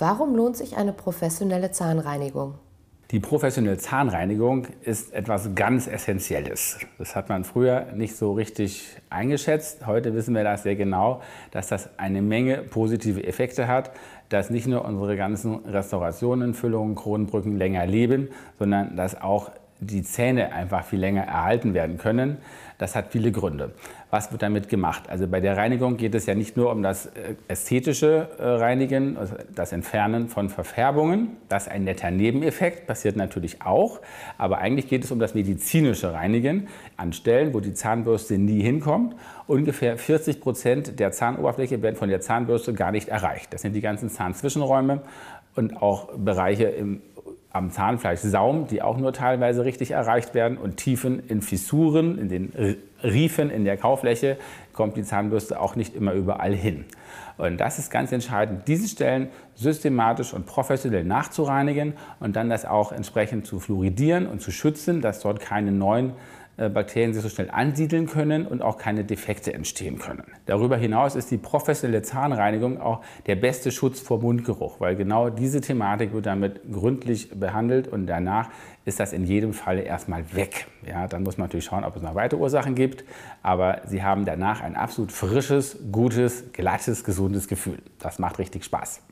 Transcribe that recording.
Warum lohnt sich eine professionelle Zahnreinigung? Die professionelle Zahnreinigung ist etwas ganz Essentielles. Das hat man früher nicht so richtig eingeschätzt. Heute wissen wir das sehr genau, dass das eine Menge positive Effekte hat, dass nicht nur unsere ganzen Restaurationen, Füllungen, Kronenbrücken länger leben, sondern dass auch die Zähne einfach viel länger erhalten werden können. Das hat viele Gründe. Was wird damit gemacht? Also bei der Reinigung geht es ja nicht nur um das äh, ästhetische äh, Reinigen, also das Entfernen von Verfärbungen. Das ist ein netter Nebeneffekt, passiert natürlich auch. Aber eigentlich geht es um das medizinische Reinigen an Stellen, wo die Zahnbürste nie hinkommt. Ungefähr 40 Prozent der Zahnoberfläche werden von der Zahnbürste gar nicht erreicht. Das sind die ganzen Zahnzwischenräume und auch Bereiche im am Zahnfleisch Saum, die auch nur teilweise richtig erreicht werden und Tiefen in Fissuren, in den Riefen in der Kaufläche kommt die Zahnbürste auch nicht immer überall hin. Und das ist ganz entscheidend, diese Stellen systematisch und professionell nachzureinigen und dann das auch entsprechend zu fluoridieren und zu schützen, dass dort keine neuen Bakterien sich so schnell ansiedeln können und auch keine Defekte entstehen können. Darüber hinaus ist die professionelle Zahnreinigung auch der beste Schutz vor Mundgeruch, weil genau diese Thematik wird damit gründlich behandelt und danach ist das in jedem Falle erstmal weg. Ja, dann muss man natürlich schauen, ob es noch weitere Ursachen gibt, aber Sie haben danach ein absolut frisches, gutes, glattes, gesundes Gefühl. Das macht richtig Spaß.